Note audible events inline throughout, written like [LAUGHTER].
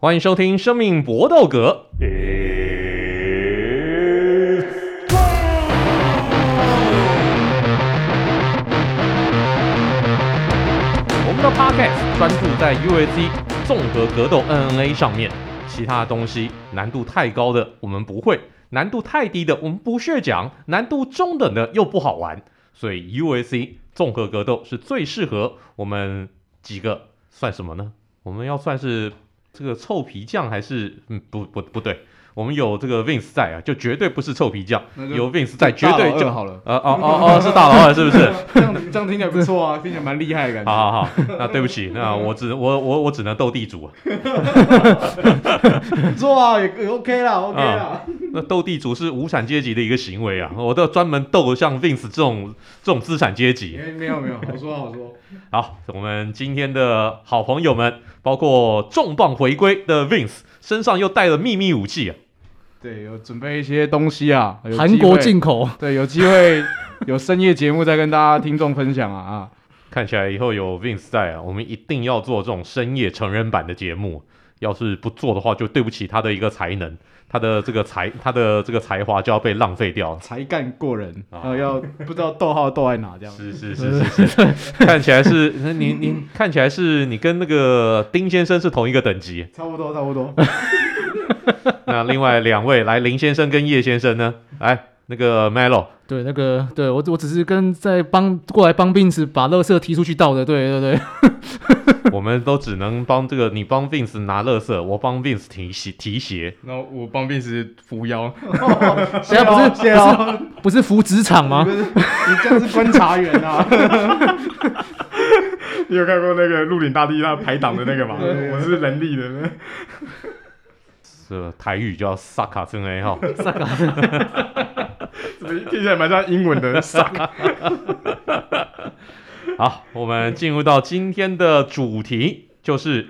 欢迎收听《生命搏斗格》。我们的 Podcast 专注在 UFC 综合格斗 N N A 上面，其他东西难度太高的我们不会，难度太低的我们不屑讲，难度中等的又不好玩，所以 UFC 综合格斗是最适合我们几个，算什么呢？我们要算是。这个臭皮匠还是嗯不不不对，我们有这个 Vince 在啊，就绝对不是臭皮匠。有 Vince 在，绝对就好了。呃哦哦 [LAUGHS] 哦，是大老二是不是？[LAUGHS] 这样这样听起来不错啊，听起来蛮厉害的感觉。好好好，那对不起，那我只我我我只能斗地主啊。[LAUGHS] 不错啊，也 OK 啦，OK 啦。那斗地主是无产阶级的一个行为啊，我都专门斗像 Vince 这种这种资产阶级。没有没有，好说好说。好，我们今天的好朋友们，包括重磅回归的 Vince，身上又带了秘密武器啊。对，有准备一些东西啊，韩国进口。对，有机会 [LAUGHS] 有深夜节目再跟大家听众分享啊啊！看起来以后有 Vince 在啊，我们一定要做这种深夜成人版的节目。要是不做的话，就对不起他的一个才能，他的这个才，他的这个才华就要被浪费掉。才干过人，然后要不知道逗号逗在哪这样。是是是是是，[LAUGHS] 看起来是你你看起来是你跟那个丁先生是同一个等级。差不多差不多。[LAUGHS] 那另外两位来林先生跟叶先生呢？来那个 Melo。对，那个对我我只是跟在帮过来帮 Vince 把垃圾提出去倒的，对对对。[LAUGHS] 我们都只能帮这个你帮 Vince 拿垃圾，我帮 Vince 提鞋提鞋，然后我帮 Vince 扶腰。现在不是 [LAUGHS] 不是不是扶职场吗？你这样是观察员啊！你有看过那个鹿鼎大帝那排档的那个吗？我是人力的。这台语叫萨卡森 A 哈，萨卡。听起来蛮像英文的萨卡。[LAUGHS] 好，我们进入到今天的主题，就是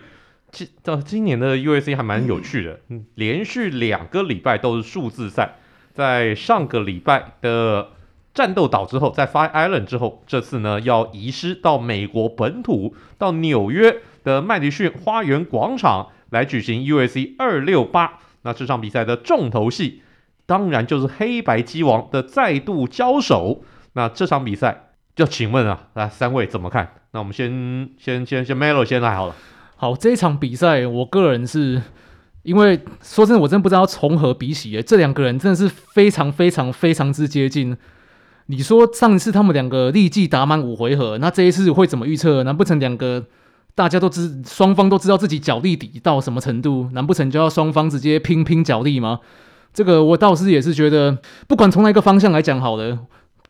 今到今年的 U.S.C 还蛮有趣的，嗯，连续两个礼拜都是数字赛，在上个礼拜的战斗岛之后，在 Fight Island 之后，这次呢要移师到美国本土，到纽约的麦迪逊花园广场来举行 UFC 二六八。那这场比赛的重头戏。当然就是黑白机王的再度交手。那这场比赛，就请问啊，来三位怎么看？那我们先先先先 Melo 先来好了。好，这场比赛，我个人是因为说真的，我真不知道从何比起。这两个人真的是非常非常非常之接近。你说上一次他们两个立即打满五回合，那这一次会怎么预测？难不成两个大家都知，双方都知道自己脚力底到什么程度？难不成就要双方直接拼拼脚力吗？这个我倒是也是觉得，不管从哪一个方向来讲，好的，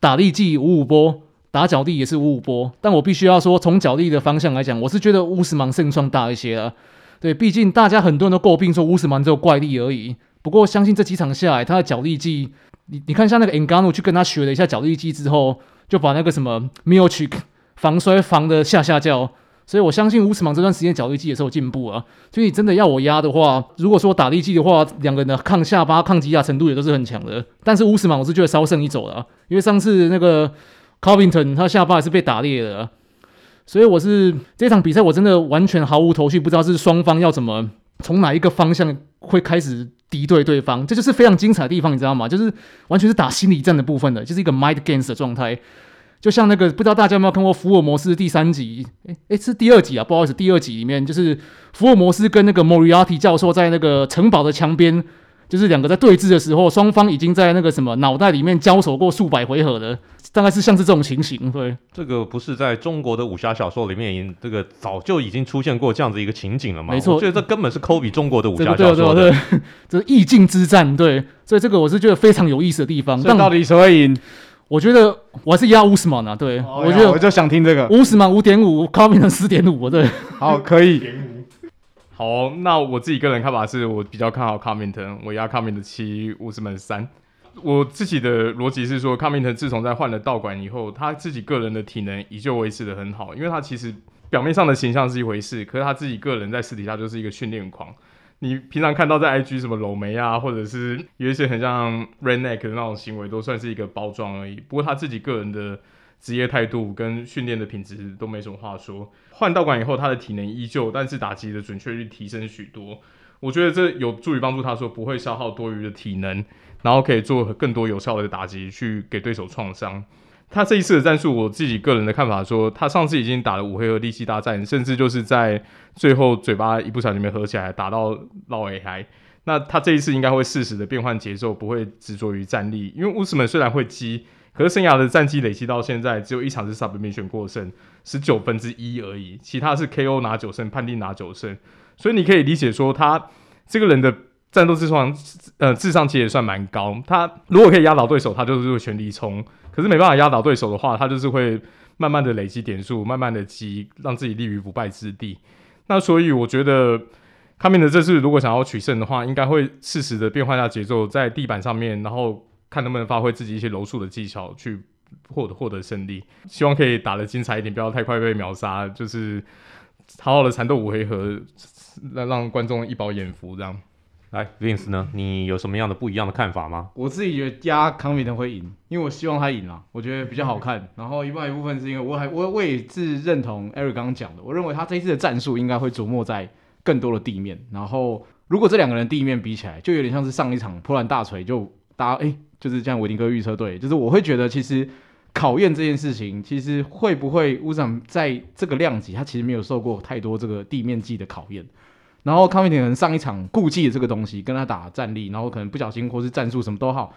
打力技五五波，打脚力也是五五波。但我必须要说，从脚力的方向来讲，我是觉得乌斯曼胜算大一些了。对，毕竟大家很多人都诟病说乌斯曼只有怪力而已。不过相信这几场下来，他的脚力技，你你看像那个 ngano 去跟他学了一下脚力技之后，就把那个什么 Miocic 防摔防的下下叫。所以我相信乌斯曼这段时间脚力技也是有进步啊。所以真的要我压的话，如果说打力技的话，两个人的抗下巴、抗击打程度也都是很强的。但是乌斯曼我是觉得稍胜一筹的，因为上次那个 Covington 他下巴也是被打裂的。所以我是这场比赛我真的完全毫无头绪，不知道是双方要怎么从哪一个方向会开始敌对对方，这就是非常精彩的地方，你知道吗？就是完全是打心理战的部分的，就是一个 mind games 的状态。就像那个，不知道大家有没有看过《福尔摩斯》第三集？诶诶，是第二集啊，不好意思，第二集里面就是福尔摩斯跟那个莫里亚蒂教授在那个城堡的墙边，就是两个在对峙的时候，双方已经在那个什么脑袋里面交手过数百回合的，大概是像是这种情形。对，这个不是在中国的武侠小说里面，这个早就已经出现过这样子一个情景了吗？没错，我觉得这根本是抠比中国的武侠小说的。对对对，对，这是意境之战。对，所以这个我是觉得非常有意思的地方。但到底谁会赢？我觉得我还是压乌斯曼啊，对，哦、我觉得我就想听这个乌斯曼五点五，卡米特四点五，对，好，可以。[LAUGHS] 好，那我自己个人看法是我比较看好卡米特，我压卡米特七，乌斯曼三。我自己的逻辑是说，卡米特自从在换了道馆以后，他自己个人的体能依旧维持的很好，因为他其实表面上的形象是一回事，可是他自己个人在私底下就是一个训练狂。你平常看到在 IG 什么搂眉啊，或者是有一些很像 redneck 的那种行为，都算是一个包装而已。不过他自己个人的职业态度跟训练的品质都没什么话说。换道馆以后，他的体能依旧，但是打击的准确率提升许多。我觉得这有助于帮助他说不会消耗多余的体能，然后可以做更多有效的打击去给对手创伤。他这一次的战术，我自己个人的看法说，他上次已经打了五回合力气大战，甚至就是在最后嘴巴一不小心没合起来，打到绕 A 嗨。那他这一次应该会适时的变换节奏，不会执着于战力。因为乌斯曼虽然会击，可是生涯的战绩累积到现在只有一场是 submission 过胜，十九分之一而已，其他是 KO 拿九胜，判定拿九胜。所以你可以理解说，他这个人的战斗智商，呃，智商其实也算蛮高。他如果可以压倒对手，他就是会全力冲。可是没办法压倒对手的话，他就是会慢慢的累积点数，慢慢的积，让自己立于不败之地。那所以我觉得，卡米的这次如果想要取胜的话，应该会适时的变换下节奏，在地板上面，然后看能不能发挥自己一些柔术的技巧，去获得获得胜利。希望可以打得精彩一点，不要太快被秒杀，就是好好的缠斗五回合，让让观众一饱眼福这样。来，Vince 呢？你有什么样的不一样的看法吗？我自己觉得压康明腾会赢，因为我希望他赢啊，我觉得比较好看。然后一半一部分是因为我还我我也是认同 Eric 刚刚讲的，我认为他这一次的战术应该会琢磨在更多的地面。然后如果这两个人地面比起来，就有点像是上一场波兰大锤，就大家哎，就是这样。维丁哥预测对，就是我会觉得其实考验这件事情，其实会不会乌长在这个量级，他其实没有受过太多这个地面技的考验。然后康明廷可能上一场顾忌的这个东西，跟他打战力，然后可能不小心或是战术什么都好，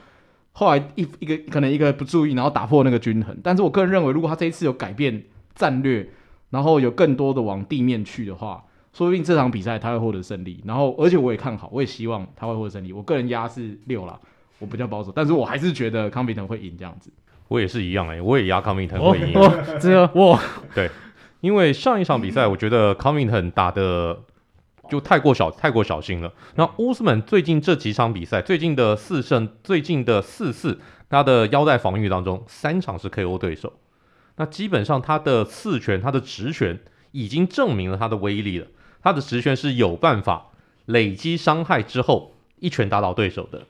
后来一一个可能一个不注意，然后打破那个均衡。但是我个人认为，如果他这一次有改变战略，然后有更多的往地面去的话，说不定这场比赛他会获得胜利。然后而且我也看好，我也希望他会获得胜利。我个人压是六啦，我比较保守，但是我还是觉得康明腾会赢这样子。我也是一样诶、欸，我也压康明腾会赢。我这个我对，因为上一场比赛我觉得康明腾打的。就太过小，太过小心了。那乌斯曼最近这几场比赛，最近的四胜，最近的四次，他的腰带防御当中，三场是 KO 对手。那基本上他的刺拳，他的直拳已经证明了他的威力了。他的直拳是有办法累积伤害之后一拳打倒对手的。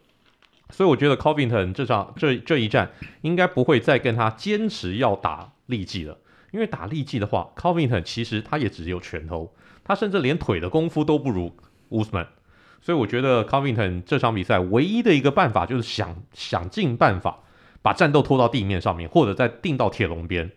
所以我觉得 Covington 这场这这一战应该不会再跟他坚持要打力技了，因为打力技的话，Covington 其实他也只有拳头。他甚至连腿的功夫都不如乌斯曼，所以我觉得 Covington 这场比赛唯一的一个办法就是想想尽办法把战斗拖到地面上面，或者再定到铁笼边。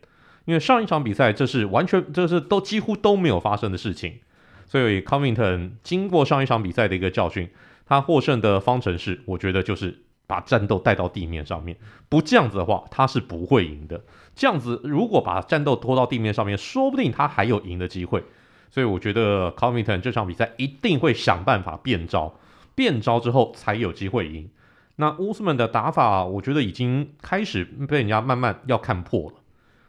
因为上一场比赛这是完全这是都几乎都没有发生的事情，所以 Covington 经过上一场比赛的一个教训，他获胜的方程式，我觉得就是把战斗带到地面上面。不这样子的话，他是不会赢的。这样子如果把战斗拖到地面上面，说不定他还有赢的机会。所以我觉得 Covington 这场比赛一定会想办法变招，变招之后才有机会赢。那乌斯曼的打法，我觉得已经开始被人家慢慢要看破了。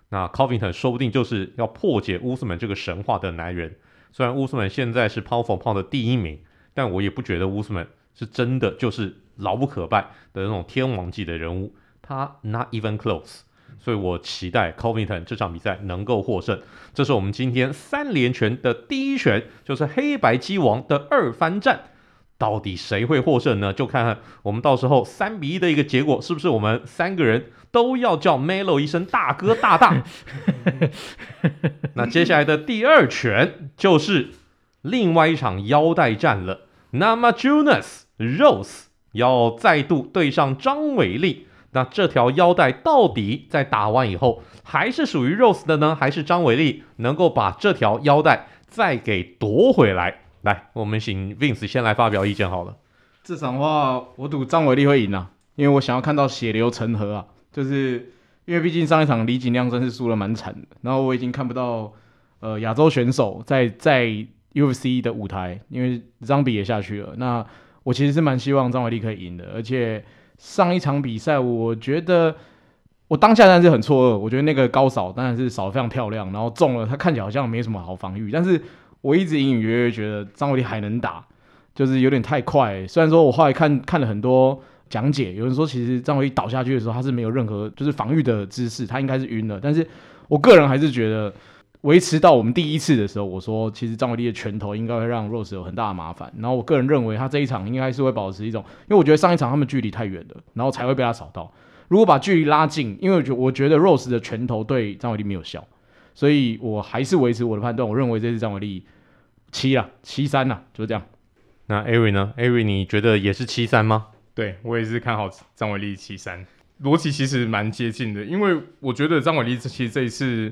那 Covington 说不定就是要破解乌斯曼这个神话的男人。虽然乌斯曼现在是 Pound for Pound 的第一名，但我也不觉得乌斯曼是真的就是牢不可败的那种天王级的人物。他 Not even close。所以我期待 Covington 这场比赛能够获胜。这是我们今天三连拳的第一拳，就是黑白鸡王的二番战，到底谁会获胜呢？就看看我们到时候三比一的一个结果，是不是我们三个人都要叫 Melo 一声大哥大大？那接下来的第二拳就是另外一场腰带战了。那么 Junas Rose 要再度对上张伟丽。那这条腰带到底在打完以后还是属于 Rose 的呢？还是张伟丽能够把这条腰带再给夺回来？来，我们请 Vince 先来发表意见好了。这场话，我赌张伟丽会赢啊，因为我想要看到血流成河啊。就是因为毕竟上一场李锦亮真是输了蛮惨的，然后我已经看不到呃亚洲选手在在 UFC 的舞台，因为张比也下去了。那我其实是蛮希望张伟丽可以赢的，而且。上一场比赛，我觉得我当下当然是很错愕。我觉得那个高扫当然是扫的非常漂亮，然后中了，他看起来好像没什么好防御。但是我一直隐隐约约觉得张伟丽还能打，就是有点太快。虽然说我后来看看了很多讲解，有人说其实张伟丽倒下去的时候他是没有任何就是防御的姿势，他应该是晕了。但是我个人还是觉得。维持到我们第一次的时候，我说其实张伟丽的拳头应该会让 Rose 有很大的麻烦。然后我个人认为他这一场应该是会保持一种，因为我觉得上一场他们距离太远了，然后才会被他扫到。如果把距离拉近，因为我觉我觉得 Rose 的拳头对张伟丽没有效，所以我还是维持我的判断，我认为这次张伟丽七啊，七三啊，就是这样。那 Ari 呢？Ari 你觉得也是七三吗？对，我也是看好张伟丽七三，逻辑其实蛮接近的，因为我觉得张伟丽其实这一次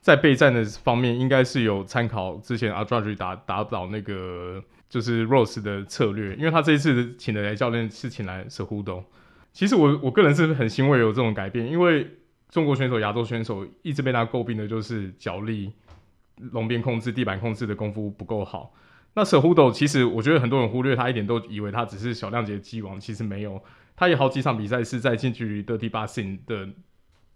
在备战的方面，应该是有参考之前阿扎尔打打倒那个就是 Rose 的策略，因为他这一次请的来教练是请来 Cejudo。其实我我个人是很欣慰有这种改变，因为中国选手、亚洲选手一直被他诟病的就是脚力、笼边控制、地板控制的功夫不够好。那 Cejudo 其实我觉得很多人忽略他一点，都以为他只是小量级的击王，其实没有，他有好几场比赛是在近距离 Dirty Boxing 的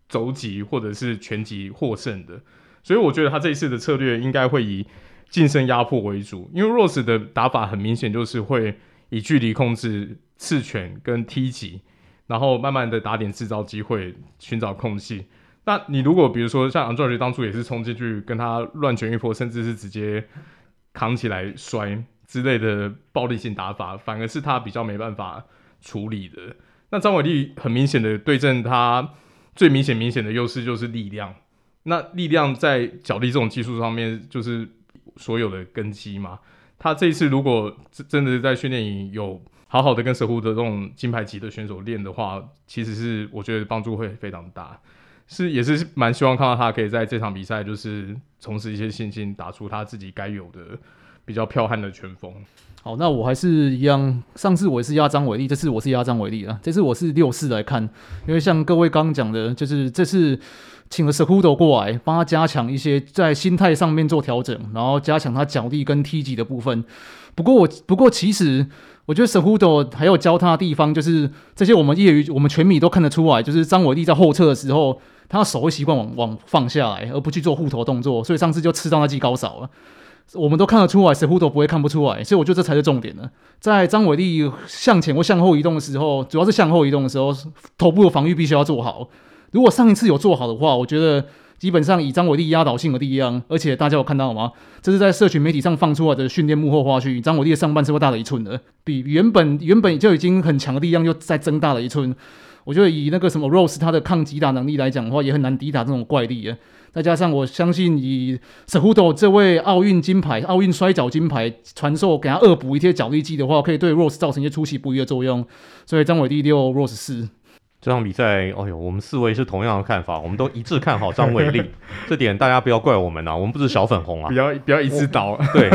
肘击或者是拳击获胜的，所以我觉得他这一次的策略应该会以近身压迫为主，因为 Rose 的打法很明显就是会以距离控制刺拳跟踢击，然后慢慢的打点制造机会，寻找空隙。那你如果比如说像 Andrade 当初也是冲进去跟他乱拳一波，甚至是直接。扛起来摔之类的暴力性打法，反而是他比较没办法处理的。那张伟丽很明显的对阵他最明显明显的优势就是力量。那力量在脚力这种技术上面，就是所有的根基嘛。他这一次如果真真的在训练营有好好的跟守护的这种金牌级的选手练的话，其实是我觉得帮助会非常大。是，也是蛮希望看到他可以在这场比赛，就是重拾一些信心，打出他自己该有的比较彪悍的拳风。好，那我还是一样，上次我是压张伟丽，这次我是压张伟丽了。这次我是六四来看，因为像各位刚刚讲的，就是这次请了 Cejudo 过来，帮他加强一些在心态上面做调整，然后加强他脚力跟踢击的部分。不过我，不过其实。我觉得 Cejudo 还有教他的地方，就是这些我们业余、我们全迷都看得出来，就是张伟丽在后撤的时候，他的手会习惯往往放下来，而不去做护头动作，所以上次就吃到那记高扫了。我们都看得出来谁乎都不会看不出来，所以我觉得这才是重点呢。在张伟丽向前或向后移动的时候，主要是向后移动的时候，头部的防御必须要做好。如果上一次有做好的话，我觉得。基本上以张伟丽压倒性的力量，而且大家有看到吗？这是在社群媒体上放出来的训练幕后花絮。张伟丽的上半身会大了一寸的，比原本原本就已经很强的力量又再增大了一寸。我觉得以那个什么 Rose 他的抗击打能力来讲的话，也很难抵打这种怪力啊。再加上我相信以 Cejudo 这位奥运金牌、奥运摔角金牌传授给他恶补一些脚力技的话，可以对 Rose 造成一些出其不意的作用。所以张伟丽六，Rose 四。这场比赛，哎呦，我们四位是同样的看法，我们都一致看好张伟丽，这点大家不要怪我们呐、啊，我们不是小粉红啊，不要不要一致倒，对，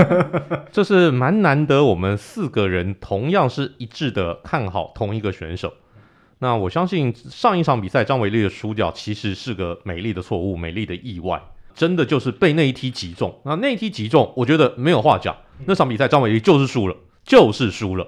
这是蛮难得，我们四个人同样是一致的看好同一个选手。那我相信上一场比赛张伟丽的输掉其实是个美丽的错误，美丽的意外，真的就是被那一踢击中。那那一踢击中，我觉得没有话讲，那场比赛张伟丽就是输了，就是输了。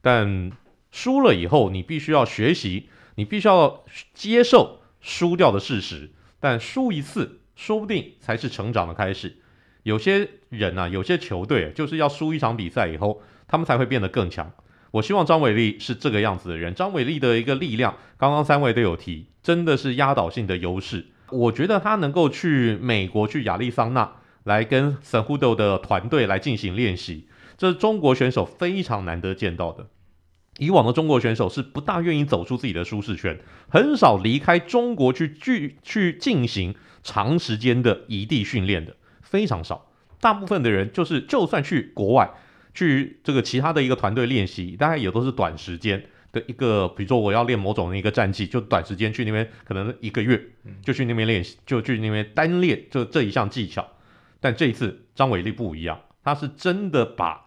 但输了以后，你必须要学习。你必须要接受输掉的事实，但输一次说不定才是成长的开始。有些人啊，有些球队就是要输一场比赛以后，他们才会变得更强。我希望张伟丽是这个样子的人。张伟丽的一个力量，刚刚三位都有提，真的是压倒性的优势。我觉得他能够去美国去亚利桑那来跟 Cejudo 的团队来进行练习，这是中国选手非常难得见到的。以往的中国选手是不大愿意走出自己的舒适圈，很少离开中国去去去进行长时间的异地训练的，非常少。大部分的人就是就算去国外，去这个其他的一个团队练习，大概也都是短时间的一个，比如说我要练某种的一个战绩，就短时间去那边，可能一个月就去那边练习，就去那边单练这这一项技巧。但这一次张伟丽不一样，他是真的把。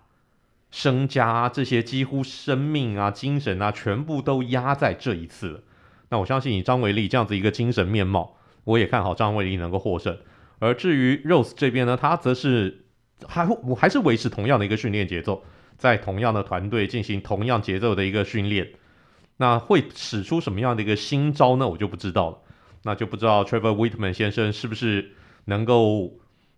身家啊，这些几乎生命啊、精神啊，全部都压在这一次了。那我相信以张伟丽这样子一个精神面貌，我也看好张伟丽能够获胜。而至于 Rose 这边呢，他则是还我还是维持同样的一个训练节奏，在同样的团队进行同样节奏的一个训练。那会使出什么样的一个新招呢？我就不知道了。那就不知道 Trevor Witman 先生是不是能够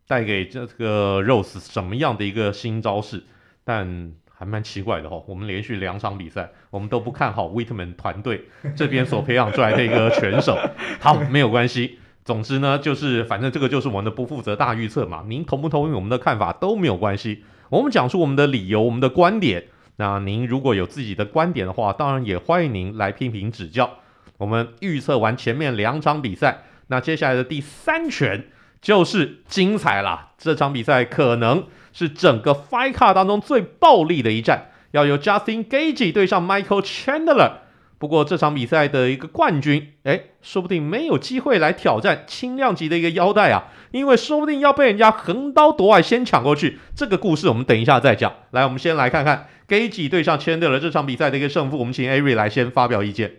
带给这个 Rose 什么样的一个新招式。但还蛮奇怪的哈，我们连续两场比赛，我们都不看好 Wittman 团队这边所培养出来的一个选手。好，没有关系。总之呢，就是反正这个就是我们的不负责大预测嘛。您同不同意我们的看法都没有关系。我们讲出我们的理由，我们的观点。那您如果有自己的观点的话，当然也欢迎您来批评指教。我们预测完前面两场比赛，那接下来的第三拳就是精彩啦！这场比赛可能是整个 Fight Car 当中最暴力的一战，要由 Justin Gaethje 对上 Michael Chandler。不过这场比赛的一个冠军，哎，说不定没有机会来挑战轻量级的一个腰带啊，因为说不定要被人家横刀夺爱先抢过去。这个故事我们等一下再讲。来，我们先来看看 Gage 对上 Chandler 这场比赛的一个胜负。我们请 Ari 来先发表意见。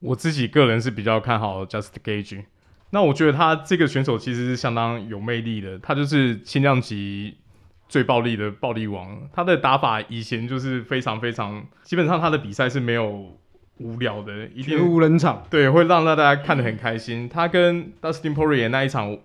我自己个人是比较看好 Just Gage，。那我觉得他这个选手其实是相当有魅力的，他就是轻量级最暴力的暴力王。他的打法以前就是非常非常，基本上他的比赛是没有。无聊的，一定无人场，对，会让大家看得很开心。他跟 Dustin Poirier 那一场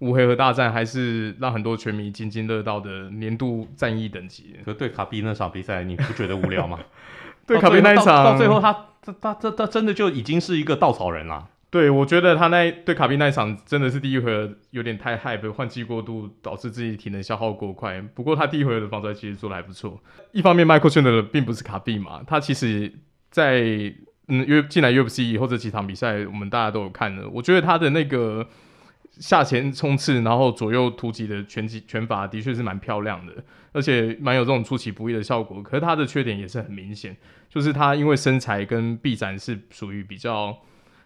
五回合大战，还是让很多拳迷津津乐道的年度战役等级。可对卡比那场比赛，你不觉得无聊吗？[LAUGHS] 对卡比那一场，到最后他他他他他真的就已经是一个稻草人了。对，我觉得他那对卡比那一场真的是第一回合有点太 hype，换气过度导致自己体能消耗过快。不过他第一回合的防摔其实做的还不错。一方面，Michael Chandler 并不是卡比嘛，他其实。在嗯，因为进来 UFC 以后这几场比赛，我们大家都有看了。我觉得他的那个下前冲刺，然后左右突击的拳击拳法的确是蛮漂亮的，而且蛮有这种出其不意的效果。可是他的缺点也是很明显，就是他因为身材跟臂展是属于比较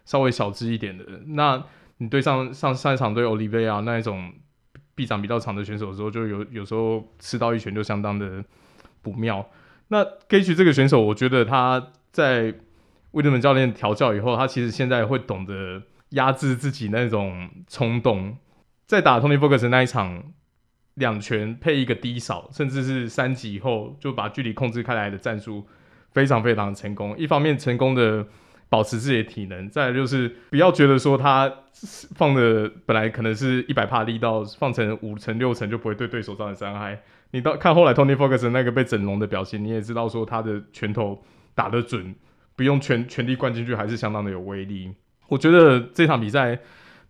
稍微小只一点的。那你对上上上一场对 o l i v i a 那一种臂展比较长的选手的时候，就有有时候吃到一拳就相当的不妙。那 Gaethje 这个选手，我觉得他。在威德曼教练调教以后，他其实现在会懂得压制自己那种冲动。在打 Tony Ferguson 那一场，两拳配一个低扫，甚至是三级以后就把距离控制开来的战术，非常非常成功。一方面成功的保持自己的体能，再就是不要觉得说他放的本来可能是一百帕力道，放成五成六成就不会对对手造成伤害。你到看后来 Tony Ferguson 那个被整容的表现，你也知道说他的拳头。打得准，不用全全力灌进去，还是相当的有威力。我觉得这场比赛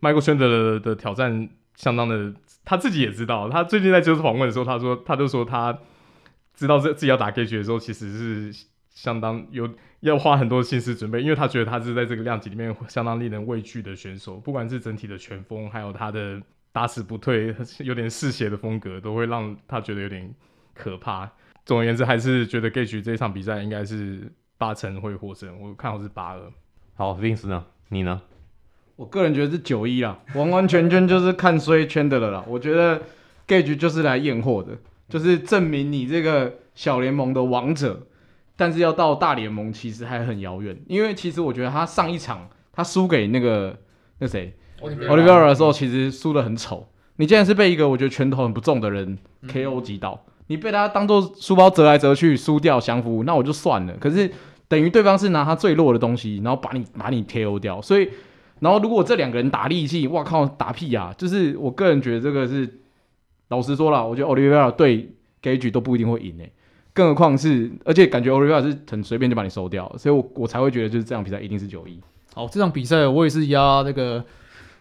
，Michael c h a n d e r 的挑战相当的，他自己也知道。他最近在接受访问的时候，他说，他就说他知道这自己要打 Gaethje 的时候，其实是相当有要花很多心思准备，因为他觉得他是在这个量级里面相当令人畏惧的选手，不管是整体的拳风，还有他的打死不退、有点嗜血的风格，都会让他觉得有点可怕。总而言之，还是觉得 Gaethje 这一场比赛应该是八成会获胜。我看好是八二。好，Vince 呢？你呢？我个人觉得是九一啦，完完全全就是看衰 Chandler 了啦。我觉得 Gaethje 就是来验货的，就是证明你这个小联盟的王者，但是要到大联盟其实还很遥远。因为其实我觉得他上一场他输给那个那谁 Oliveira 的时候，其实输的很丑。你竟然是被一个我觉得拳头很不重的人 KO 击倒。嗯你被他当做书包折来折去，输掉降服，那我就算了。可是等于对方是拿他最弱的东西，然后把你把你 KO 掉。所以，然后如果这两个人打力气，哇靠，打屁呀、就是我个人觉得这个是，老实说了，我觉得 Oliveira 对 Gage 都不一定会赢诶。更何况是，而且感觉 Oliveira 是很随便就把你收掉，所以我我才会觉得就是这场比赛一定是九一。好，这场比赛我也是压那个。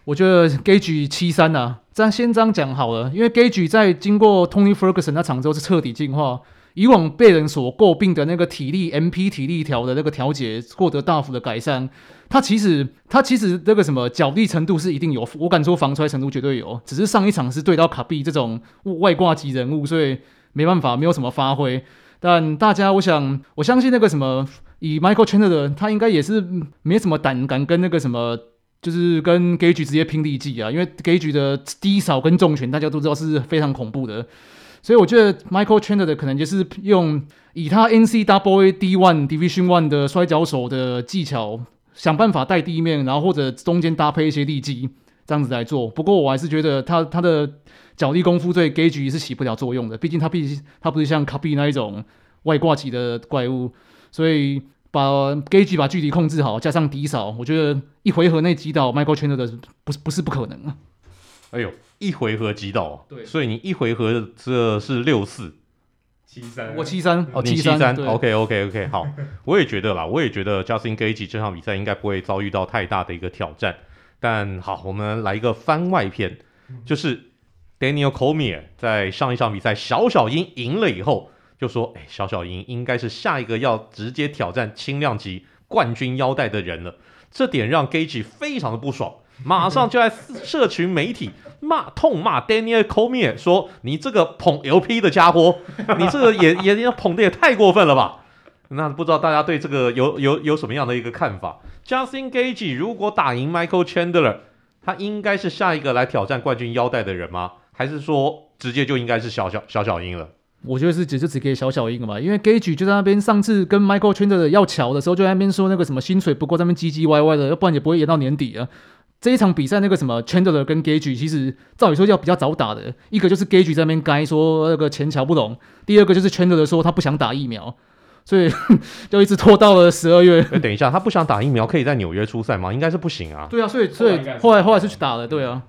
我觉得 Gage 七三呐，样先这样讲好了，因为 Gage 在经过 Tony Ferguson 那场之后是彻底进化，以往被人所诟病的那个体力 MP 体力条的那个调节获得大幅的改善。他其实他其实那个什么脚力程度是一定有，我敢说防摔程度绝对有，只是上一场是对到卡比这种外挂级人物，所以没办法，没有什么发挥。但大家，我想我相信那个什么以 Michael Chandler 的，他应该也是没什么胆敢跟那个什么。就是跟 Gage 直接拼力技啊，因为 Gage 的低扫跟重拳大家都知道是非常恐怖的，所以我觉得 Michael Chandler 的可能就是用以他 NCAA D One Division One 的摔跤手的技巧，想办法带地面，然后或者中间搭配一些力技这样子来做。不过我还是觉得他他的脚力功夫对 Gage 是起不了作用的，毕竟他毕竟他不是像 Khabib 那一种外挂级的怪物，所以。把 Gaethje 把距离控制好，加上低扫，我觉得一回合内击倒 Michael Chandler 的不是不是不可能啊。哎呦，一回合击倒，对，所以你一回合这是六四七三，我七三哦，你七三，OK OK OK，好，我也觉得啦，我也觉得 Justin Gaethje 这场比赛应该不会遭遇到太大的一个挑战。但好，我们来一个番外篇，就是 Daniel Cormier 在上一场比赛小小鹰赢了以后。就说，哎，小小鹰应该是下一个要直接挑战轻量级冠军腰带的人了。这点让 Gage 非常的不爽，马上就在社群媒体骂痛骂 Daniel Comier 说：“你这个捧 LP 的家伙，你这个也也捧的也太过分了吧？”那不知道大家对这个有有有什么样的一个看法？Justin Gage 如果打赢 Michael Chandler，他应该是下一个来挑战冠军腰带的人吗？还是说直接就应该是小小小小鹰了？我觉得是只是只给小小一个嘛，因为 Gage 就在那边上次跟 Michael Chandler 要桥的时候，就在那边说那个什么薪水不够，在那边唧唧歪歪的，要不然也不会延到年底啊。这一场比赛那个什么 Chandler 跟 Gage 其实照理说要比较早打的，一个就是 Gage 在那边该说那个钱乔不拢，第二个就是 Chandler 说他不想打疫苗。所以就一直拖到了十二月。等一下，他不想打疫苗，可以在纽约出赛吗？应该是不行啊。对啊，所以所以后来后来是去打了，对啊。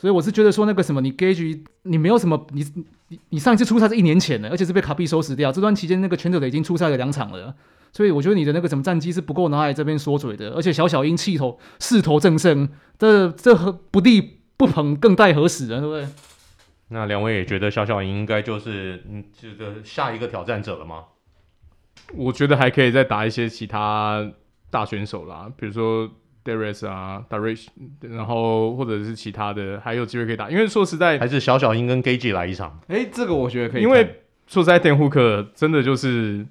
所以我是觉得说那个什么，你 Gage 你没有什么，你你你上一次出赛是一年前的，而且是被卡比收拾掉。这段期间那个全者的已经出赛了两场了，所以我觉得你的那个什么战绩是不够拿来这边说嘴的。而且小小鹰气头势头正盛，这这和不地不捧更待何时啊？对不对？那两位也觉得小小鹰应该就是嗯这个下一个挑战者了吗？我觉得还可以再打一些其他大选手啦，比如说 Darius 啊，Darius，然后或者是其他的，还有机会可以打。因为说实在，还是小小英跟 Gage 来一场。哎，这个我觉得可以。因为说实在，Dan Hooker 真的就是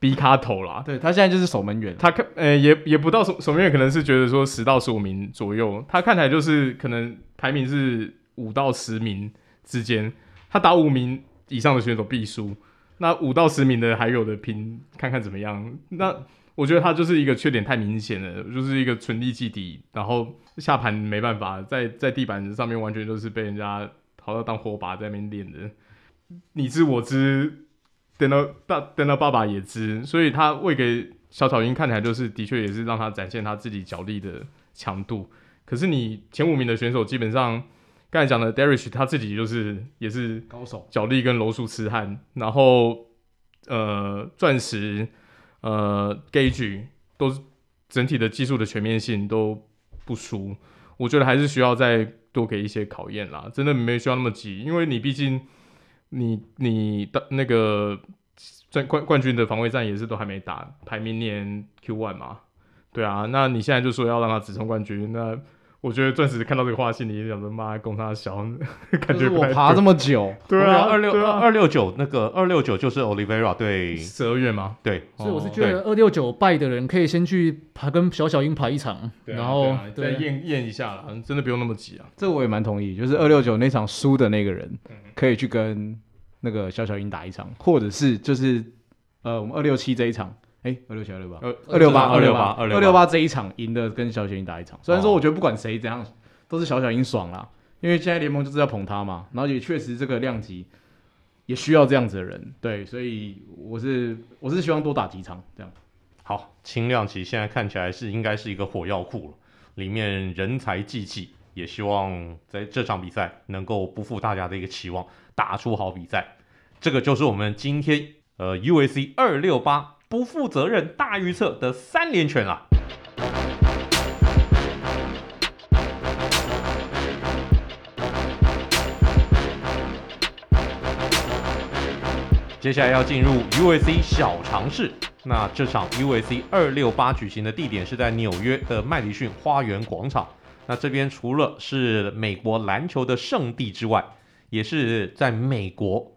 B 卡头啦。对，他现在就是守门员，他看呃也也不到守守门员，可能是觉得说十到十五名左右，他看起来就是可能排名是五到十名之间，他打五名以上的选手必输。那五到十名的还有的拼，看看怎么样。那我觉得他就是一个缺点太明显了，就是一个纯力基底，然后下盘没办法，在在地板上面完全都是被人家淘到当火把在那边练的。你知我知，等到爸等到爸爸也知，所以他喂给小草鹰看起来就是的确也是让他展现他自己脚力的强度。可是你前五名的选手基本上。刚才讲的 Derich 他自己就是也是高手，脚力跟柔术痴汉，然后呃钻石呃 Gage 都是整体的技术的全面性都不输，我觉得还是需要再多给一些考验啦，真的没需要那么急，因为你毕竟你你的那个冠冠冠军的防卫战也是都还没打，排明年 Q one 嘛，对啊，那你现在就说要让他直冲冠军，那。我觉得钻石看到这个话，心里也想着妈，供他小，[LAUGHS] 感觉我爬这么久，[LAUGHS] 对啊，二六二六九那个二六九就是 Oliveira 对十二月吗？对，所以我是觉得二六九败的人可以先去爬跟小小鹰爬一场，然后再验验一下啦，真的不用那么急啊。这个我也蛮同意，就是二六九那场输的那个人，可以去跟那个小小鹰打一场，或者是就是呃我们二六七这一场。哎，二六七二六八，二六八二六八二六八这一场赢的跟小小鹰打一场。虽然说我觉得不管谁怎样，都是小小鹰爽啦，因为现在联盟就是要捧他嘛。然后也确实这个量级也需要这样子的人，对，所以我是我是希望多打几场这样。好，轻量级现在看起来是应该是一个火药库了，里面人才济济，也希望在这场比赛能够不负大家的一个期望，打出好比赛。这个就是我们今天呃 UAC 二六八。不负责任大预测的三连拳啊！接下来要进入 UAC 小尝试。那这场 UAC 二六八举行的地点是在纽约的麦迪逊花园广场。那这边除了是美国篮球的圣地之外，也是在美国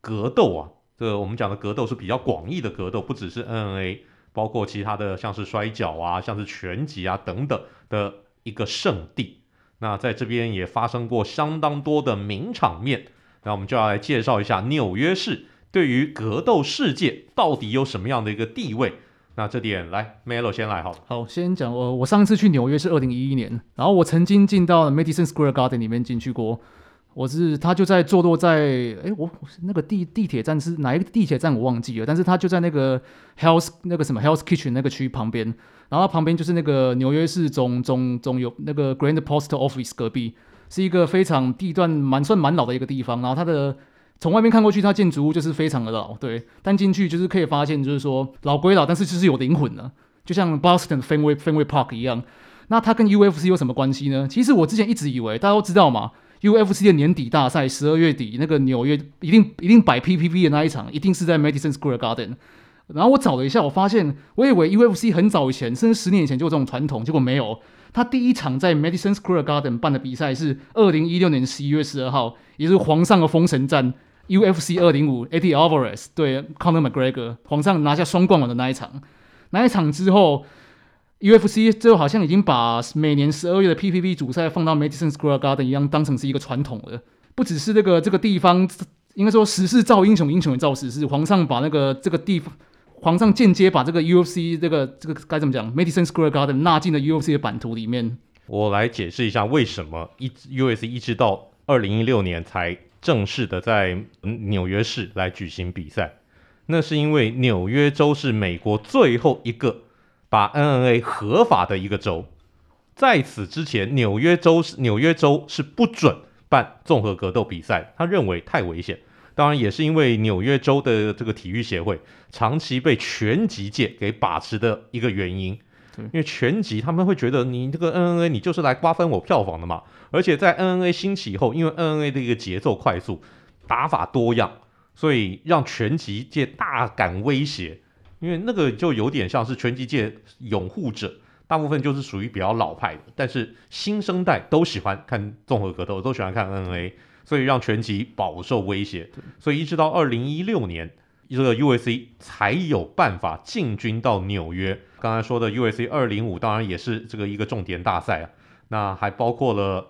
格斗啊。这个我们讲的格斗是比较广义的格斗，不只是 N N A，包括其他的像是摔角啊、像是拳击啊等等的一个圣地。那在这边也发生过相当多的名场面。那我们就要来介绍一下纽约市对于格斗世界到底有什么样的一个地位。那这点来，Melo 先来好了。好，先讲我我上次去纽约是二零一一年，然后我曾经进到 Madison Square Garden 里面进去过。我是他就在坐落在哎，我那个地地铁站是哪一个地铁站我忘记了，但是他就在那个 Health 那个什么 Health Kitchen 那个区旁边，然后旁边就是那个纽约市总总总有那个 Grand Post Office 隔壁，是一个非常地段蛮算蛮老的一个地方，然后它的从外面看过去，它建筑物就是非常的老，对，但进去就是可以发现就是说老归老，但是就是有灵魂的，就像 Boston Fenway Fenway Park 一样。那它跟 UFC 有什么关系呢？其实我之前一直以为大家都知道嘛。UFC 的年底大赛，十二月底那个纽约一定一定摆 PPV 的那一场，一定是在 Madison Square Garden。然后我找了一下，我发现我以为 UFC 很早以前，甚至十年以前就有这种传统，结果没有。他第一场在 Madison Square Garden 办的比赛是二零一六年十一月十二号，也就是皇上的封神战 UFC 二零五，Adi Alvarez 对 Conor McGregor，皇上拿下双冠王的那一场。那一场之后，UFC 最后好像已经把每年十二月的 PPV 主赛放到 Madison Square Garden 一样，当成是一个传统了。不只是这个这个地方，应该说时势造英雄，英雄也造时势。皇上把那个这个地方。皇上间接把这个 UFC 这个这个该怎么讲，Madison Square Garden 纳进了 UFC 的版图里面。我来解释一下为什么一 UFC 一直到二零一六年才正式的在纽约市来举行比赛。那是因为纽约州是美国最后一个把 NNA 合法的一个州，在此之前，纽约州是纽约州是不准办综合格斗比赛，他认为太危险。当然也是因为纽约州的这个体育协会长期被拳击界给把持的一个原因，因为拳击他们会觉得你这个 NNA 你就是来瓜分我票房的嘛，而且在 NNA 兴起以后，因为 NNA 的一个节奏快速，打法多样，所以让拳击界大感威胁，因为那个就有点像是拳击界拥护者，大部分就是属于比较老派的，但是新生代都喜欢看综合格斗，都喜欢看 MMA。所以让拳击饱受威胁，所以一直到二零一六年，这个 UFC 才有办法进军到纽约。刚才说的 UFC 二零五，当然也是这个一个重点大赛啊。那还包括了，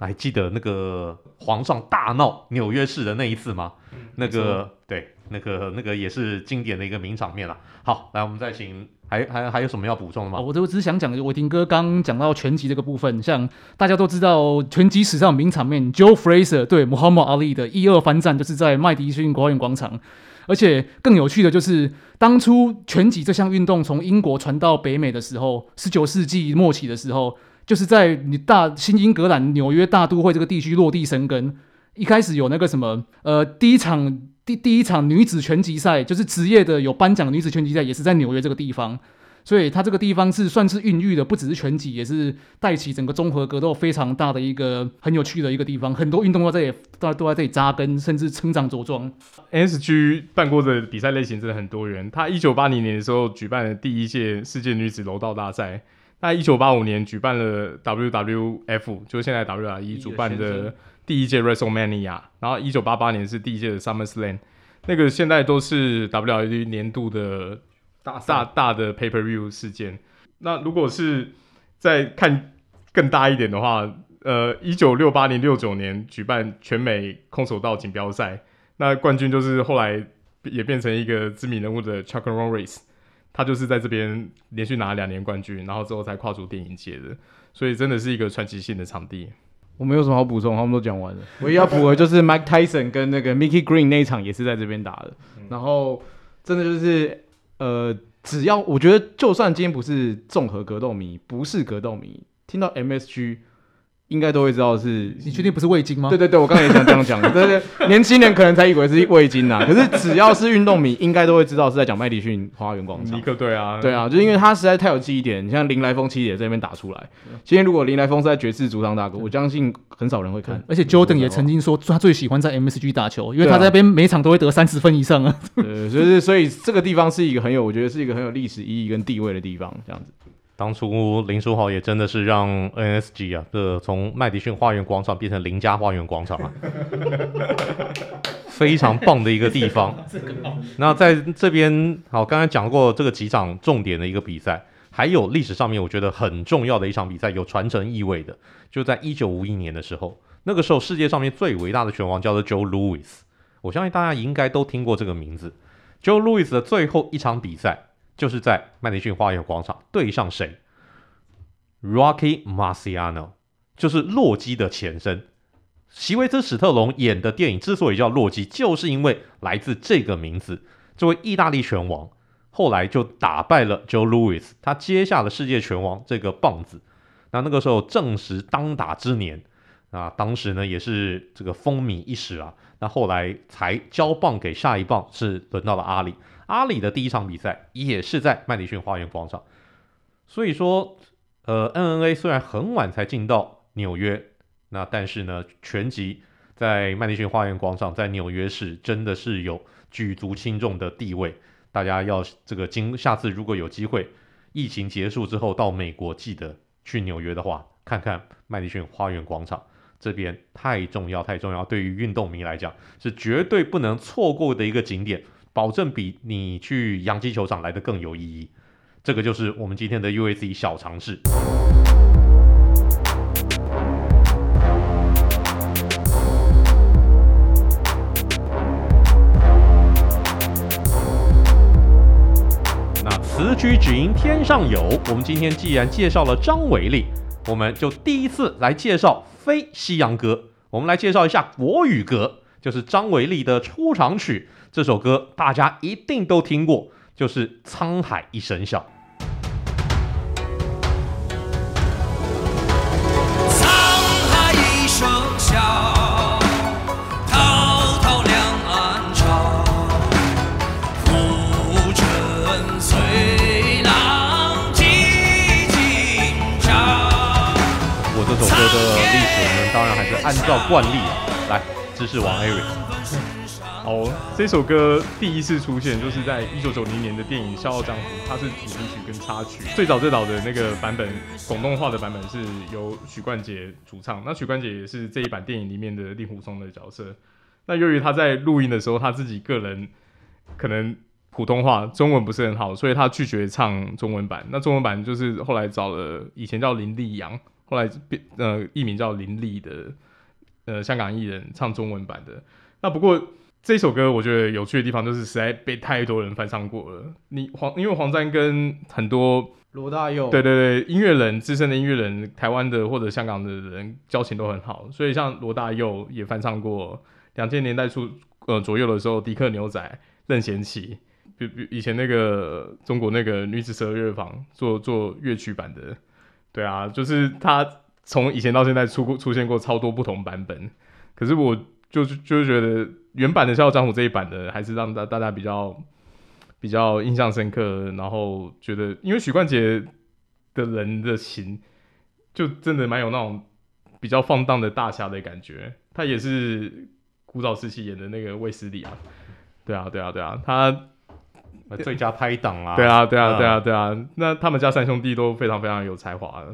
还记得那个皇上大闹纽约市的那一次吗？那个对，那个那个也是经典的一个名场面了。好，来我们再请。还还还有什么要补充的吗？我我只是想讲，我听哥刚讲到拳击这个部分，像大家都知道拳击史上名场面，Joe Frazier 对 Muhammad Ali 的一二番战，就是在麦迪逊花园广场。而且更有趣的就是，当初拳击这项运动从英国传到北美的时候，十九世纪末期的时候，就是在你大新英格兰纽约大都会这个地区落地生根。一开始有那个什么，呃，第一场。第第一场女子拳击赛就是职业的有颁奖的女子拳击赛，也是在纽约这个地方，所以它这个地方是算是孕育的，不只是拳击，也是带起整个综合格斗非常大的一个很有趣的一个地方，很多运动都在这里都都在这里扎根，甚至成长茁壮。MSG 办过的比赛类型真的很多元，他一九八零年的时候举办了第一届世界女子柔道大赛，那一九八五年举办了 WWF，就是现在 WWE 主办的。第一届 WrestleMania，然后一九八八年是第一届的 SummerSlam，那个现在都是 WWE 年度的大大大的 Pay Per View 事件。那如果是再看更大一点的话，呃，一九六八年、六九年举办全美空手道锦标赛，那冠军就是后来也变成一个知名人物的 Chuck Norris，他就是在这边连续拿了两年冠军，然后之后才跨足电影界的，所以真的是一个传奇性的场地。我没有什么好补充，他们都讲完了。唯一要补的就是 Mike Tyson 跟那个 Mickey Green 那一场也是在这边打的。然后真的就是，呃，只要我觉得，就算今天不是综合格斗迷，不是格斗迷，听到 MSG。应该都会知道是，你确定不是味精吗？对对对，我刚才也想这样讲。[LAUGHS] 对对，年轻人可能才以为是味精呐。可是只要是运动迷，应该都会知道是在讲麦迪逊花园广场。尼克对啊，对啊，就是因为他实在太有记忆点。你像林来峰其实也在那边打出来。今天如果林来峰是在爵士主场打歌，我相信很少人会看。而且 Jordan 也曾经说他最喜欢在 MSG 打球，因为他在那边每场都会得三十分以上啊。对，所以所以这个地方是一个很有，我觉得是一个很有历史意义跟地位的地方，这样子。当初林书豪也真的是让 NSG 啊，这从麦迪逊花园广场变成林家花园广场啊，非常棒的一个地方。[LAUGHS] 那在这边，好，刚才讲过这个几场重点的一个比赛，还有历史上面我觉得很重要的一场比赛，有传承意味的，就在一九五一年的时候，那个时候世界上面最伟大的拳王叫做 Joe Louis，我相信大家应该都听过这个名字。Joe Louis 的最后一场比赛。就是在麦迪逊花园广场对上谁？Rocky Marciano，就是洛基的前身。席维斯·史特龙演的电影之所以叫洛基，就是因为来自这个名字。这位意大利拳王后来就打败了 Joe Louis，他接下了世界拳王这个棒子。那那个时候正值当打之年啊，当时呢也是这个风靡一时啊。那后来才交棒给下一棒，是轮到了阿里。阿里的第一场比赛也是在麦迪逊花园广场，所以说，呃，N N A 虽然很晚才进到纽约，那但是呢，全集在麦迪逊花园广场，在纽约市真的是有举足轻重的地位。大家要这个经下次如果有机会，疫情结束之后到美国，记得去纽约的话，看看麦迪逊花园广场这边太重要太重要，对于运动迷来讲是绝对不能错过的一个景点，保证比你去洋基球场来的更有意义。这个就是我们今天的 UAC 小常识。此曲只应天上有。我们今天既然介绍了张伟丽，我们就第一次来介绍非西洋歌。我们来介绍一下国语歌，就是张伟丽的出场曲。这首歌大家一定都听过，就是《沧海一声笑》。我這首歌的歷史，我們當然還是按照惯例啊，来，知识王 Eric。好，这首歌第一次出现就是在一九九零年的电影《笑傲江湖》，它是主题曲跟插曲。最早最早的那个版本，广东话的版本是由许冠杰主唱。那许冠杰也是这一版电影里面的令狐冲的角色。那由于他在录音的时候，他自己个人可能普通话中文不是很好，所以他拒绝唱中文版。那中文版就是后来找了以前叫林立阳，后来变呃艺名叫林立的。呃，香港艺人唱中文版的。那不过这首歌，我觉得有趣的地方就是实在被太多人翻唱过了。你黄，因为黄沾跟很多罗大佑，对对对，音乐人资深的音乐人，台湾的或者香港的人交情都很好，所以像罗大佑也翻唱过。两千年代初呃左右的时候，迪克牛仔、任贤齐，比比以前那个中国那个女子十二乐坊做做乐曲版的，对啊，就是他。从以前到现在出过出现过超多不同版本，可是我就就觉得原版的《笑傲江湖》这一版的还是让大大家比较比较印象深刻，然后觉得因为许冠杰的人的情就真的蛮有那种比较放荡的大侠的感觉，他也是古早时期演的那个卫斯理啊，对啊对啊对啊，他最佳拍档啊，对啊对啊对啊对啊，那他们家三兄弟都非常非常有才华。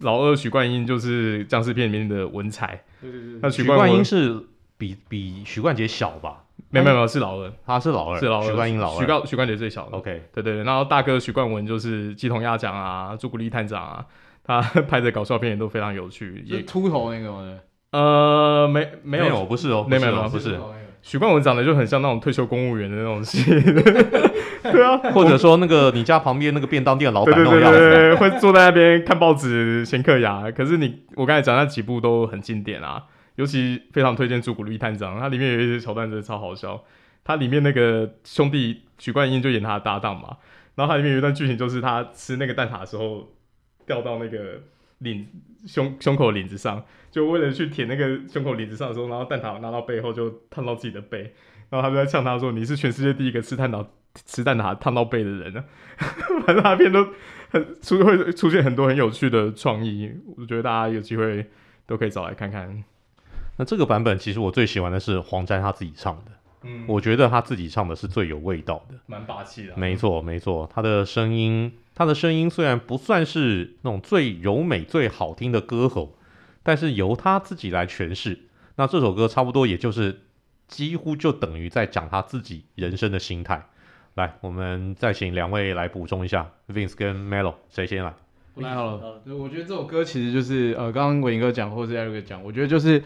老二许冠英就是僵尸片里面的文才，对对对。那许冠英是比比许冠杰小吧？没有没有，是老二，他是老二，是老二。许冠英老二，许冠许冠杰最小的。OK，对对对。然后大哥许冠文就是鸡同鸭讲啊，朱古力探长啊，他 [LAUGHS] 拍的搞笑片也都非常有趣。也秃头那个吗？呃，没没有，不是哦，没有没有，不是。许冠文长得就很像那种退休公务员的那种戏，对啊，或者说那个你家旁边那个便当店老板那种样子，对对对对，会坐在那边看报纸、闲嗑牙。可是你我刚才讲那几部都很经典啊，尤其非常推荐《朱古力探长》，它里面有一些桥段真的超好笑。它里面那个兄弟许冠英就演他的搭档嘛，然后它里面有一段剧情就是他吃那个蛋挞的时候掉到那个领胸胸口领子上。就为了去舔那个胸口领子上的时候，然后蛋挞拿到背后就烫到自己的背，然后他就在呛他说：“你是全世界第一个吃蛋挞吃蛋挞烫到背的人呢。[LAUGHS] ”反正他片都很出会出现很多很有趣的创意，我觉得大家有机会都可以找来看看。那这个版本其实我最喜欢的是黄沾他自己唱的，嗯，我觉得他自己唱的是最有味道的，蛮霸气的。没错没错，他的声音，他的声音虽然不算是那种最柔美最好听的歌喉。但是由他自己来诠释，那这首歌差不多也就是几乎就等于在讲他自己人生的心态。来，我们再请两位来补充一下，Vince 跟 Melo 谁先来？我来好了。我觉得这首歌其实就是呃，刚刚伟哥讲或者是 Eric 讲，我觉得就是。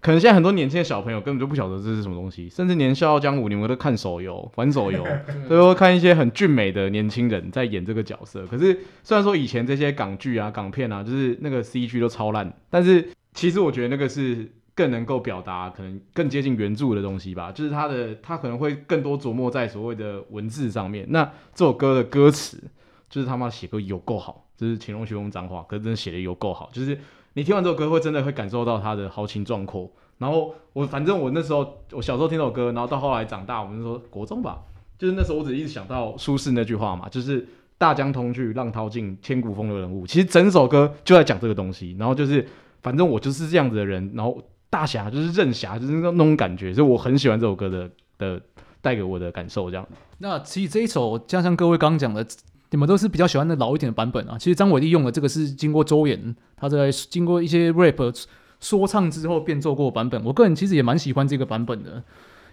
可能现在很多年轻的小朋友根本就不晓得这是什么东西，甚至连《笑傲江湖》你们都看手游、玩手游，[LAUGHS] 都会看一些很俊美的年轻人在演这个角色。可是虽然说以前这些港剧啊、港片啊，就是那个 CG 都超烂，但是其实我觉得那个是更能够表达，可能更接近原著的东西吧。就是他的他可能会更多琢磨在所谓的文字上面。那这首歌的歌词就是他妈写歌有够好，就是乾隆学风脏话，可是真的写的有够好，就是。你听完这首歌，会真的会感受到他的豪情壮阔。然后我反正我那时候，我小时候听这首歌，然后到后来长大，我们就说国中吧，就是那时候我只一直想到苏轼那句话嘛，就是大江东去，浪淘尽，千古风流人物。其实整首歌就在讲这个东西。然后就是反正我就是这样子的人，然后大侠就是任侠，就是那种感觉，所以我很喜欢这首歌的的带给我的感受这样。那其实这一首，加上各位刚刚讲的，你们都是比较喜欢的老一点的版本啊。其实张伟丽用的这个是经过周延，他在经过一些 rap 说唱之后变奏过版本。我个人其实也蛮喜欢这个版本的。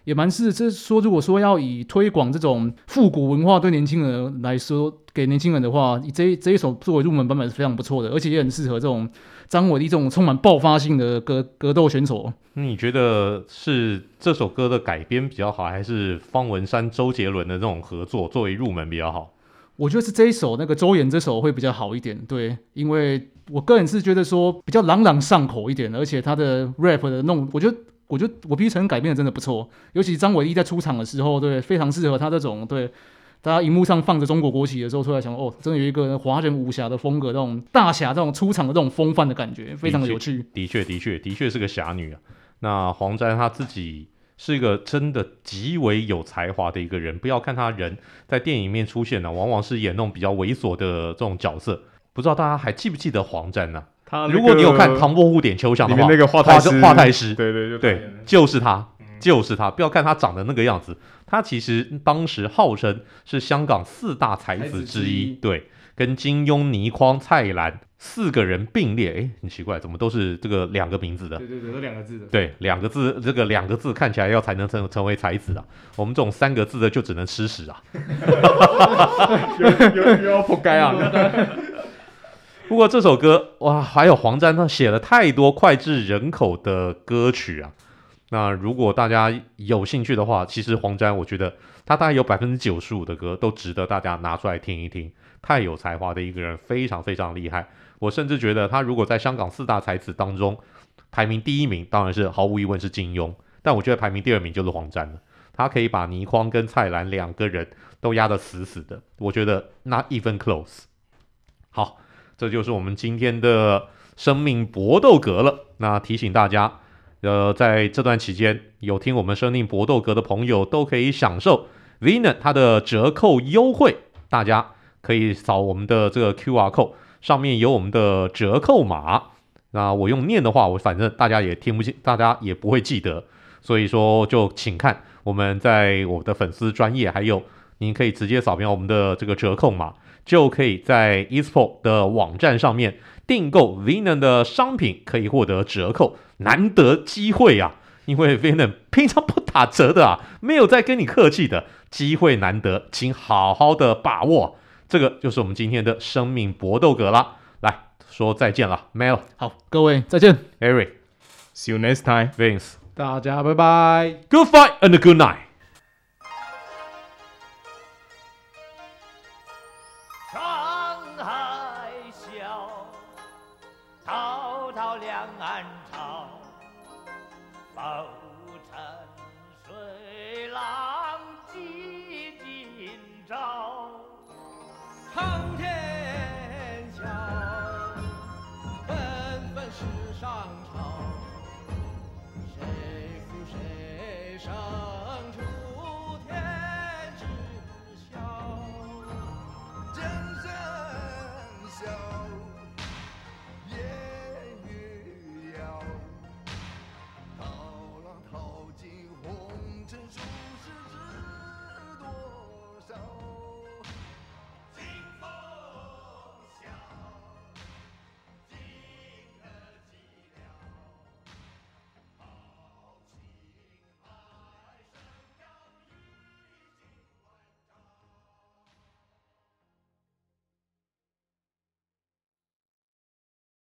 也蛮是，这说如果说要以推广这种复古文化对年轻人来说，给年轻人的话，以这这一首作为入门版本是非常不错的，而且也很适合这种张伟丽这种充满爆发性的格格斗选手。你觉得是这首歌的改编比较好，还是方文山、周杰伦的这种合作作为入门比较好？我觉得是这一首那个周延这首会比较好一点，对，因为我个人是觉得说比较朗朗上口一点，而且他的 rap 的弄，我觉得。我觉得我必须承认改编的真的不错，尤其张伟丽在出场的时候，对，非常适合他这种对，大家荧幕上放着中国国旗的时候，出来想哦，真的有一个华人武侠的风格，这种大侠这种出场的这种风范的感觉，非常的有趣。的确，的确，的确是个侠女啊。那黄沾他自己是一个真的极为有才华的一个人，不要看他人在电影里面出现呢，往往是演那种比较猥琐的这种角色。不知道大家还记不记得黄沾呢？他、那个、如果你有看《唐伯虎点秋香》的话，那个华太师，华太师，对对对，对，就是他，就是他。不要看他长得那个样子，他其实当时号称是香港四大才子之一，对，跟金庸、倪匡、蔡澜四个人并列。哎，很奇怪，怎么都是这个两个名字的？对对对，都两个字的。对，两个字，这个两个字看起来要才能成成为才子啊。我们这种三个字的就只能吃屎啊！[LAUGHS] 又又又要扑街啊！[LAUGHS] [LAUGHS] 不过这首歌哇，还有黄沾他写了太多脍炙人口的歌曲啊。那如果大家有兴趣的话，其实黄沾我觉得他大概有百分之九十五的歌都值得大家拿出来听一听。太有才华的一个人，非常非常厉害。我甚至觉得他如果在香港四大才子当中排名第一名，当然是毫无疑问是金庸。但我觉得排名第二名就是黄沾了。他可以把倪匡跟蔡澜两个人都压得死死的。我觉得 not even close。好。这就是我们今天的生命搏斗格了。那提醒大家，呃，在这段期间有听我们生命搏斗格的朋友，都可以享受 Vena 它的折扣优惠。大家可以扫我们的这个 QR code，上面有我们的折扣码。那我用念的话，我反正大家也听不清，大家也不会记得。所以说，就请看我们在我的粉丝专页，还有您可以直接扫描我们的这个折扣码。就可以在 eSport 的网站上面订购 Vena 的商品，可以获得折扣，难得机会啊！因为 Venom 平常不打折的啊，没有在跟你客气的，机会难得，请好好的把握。这个就是我们今天的生命搏斗格啦，来说再见了，Mel，好，各位再见，Eric，See you next time，Vince，大家拜拜，Good fight and good night。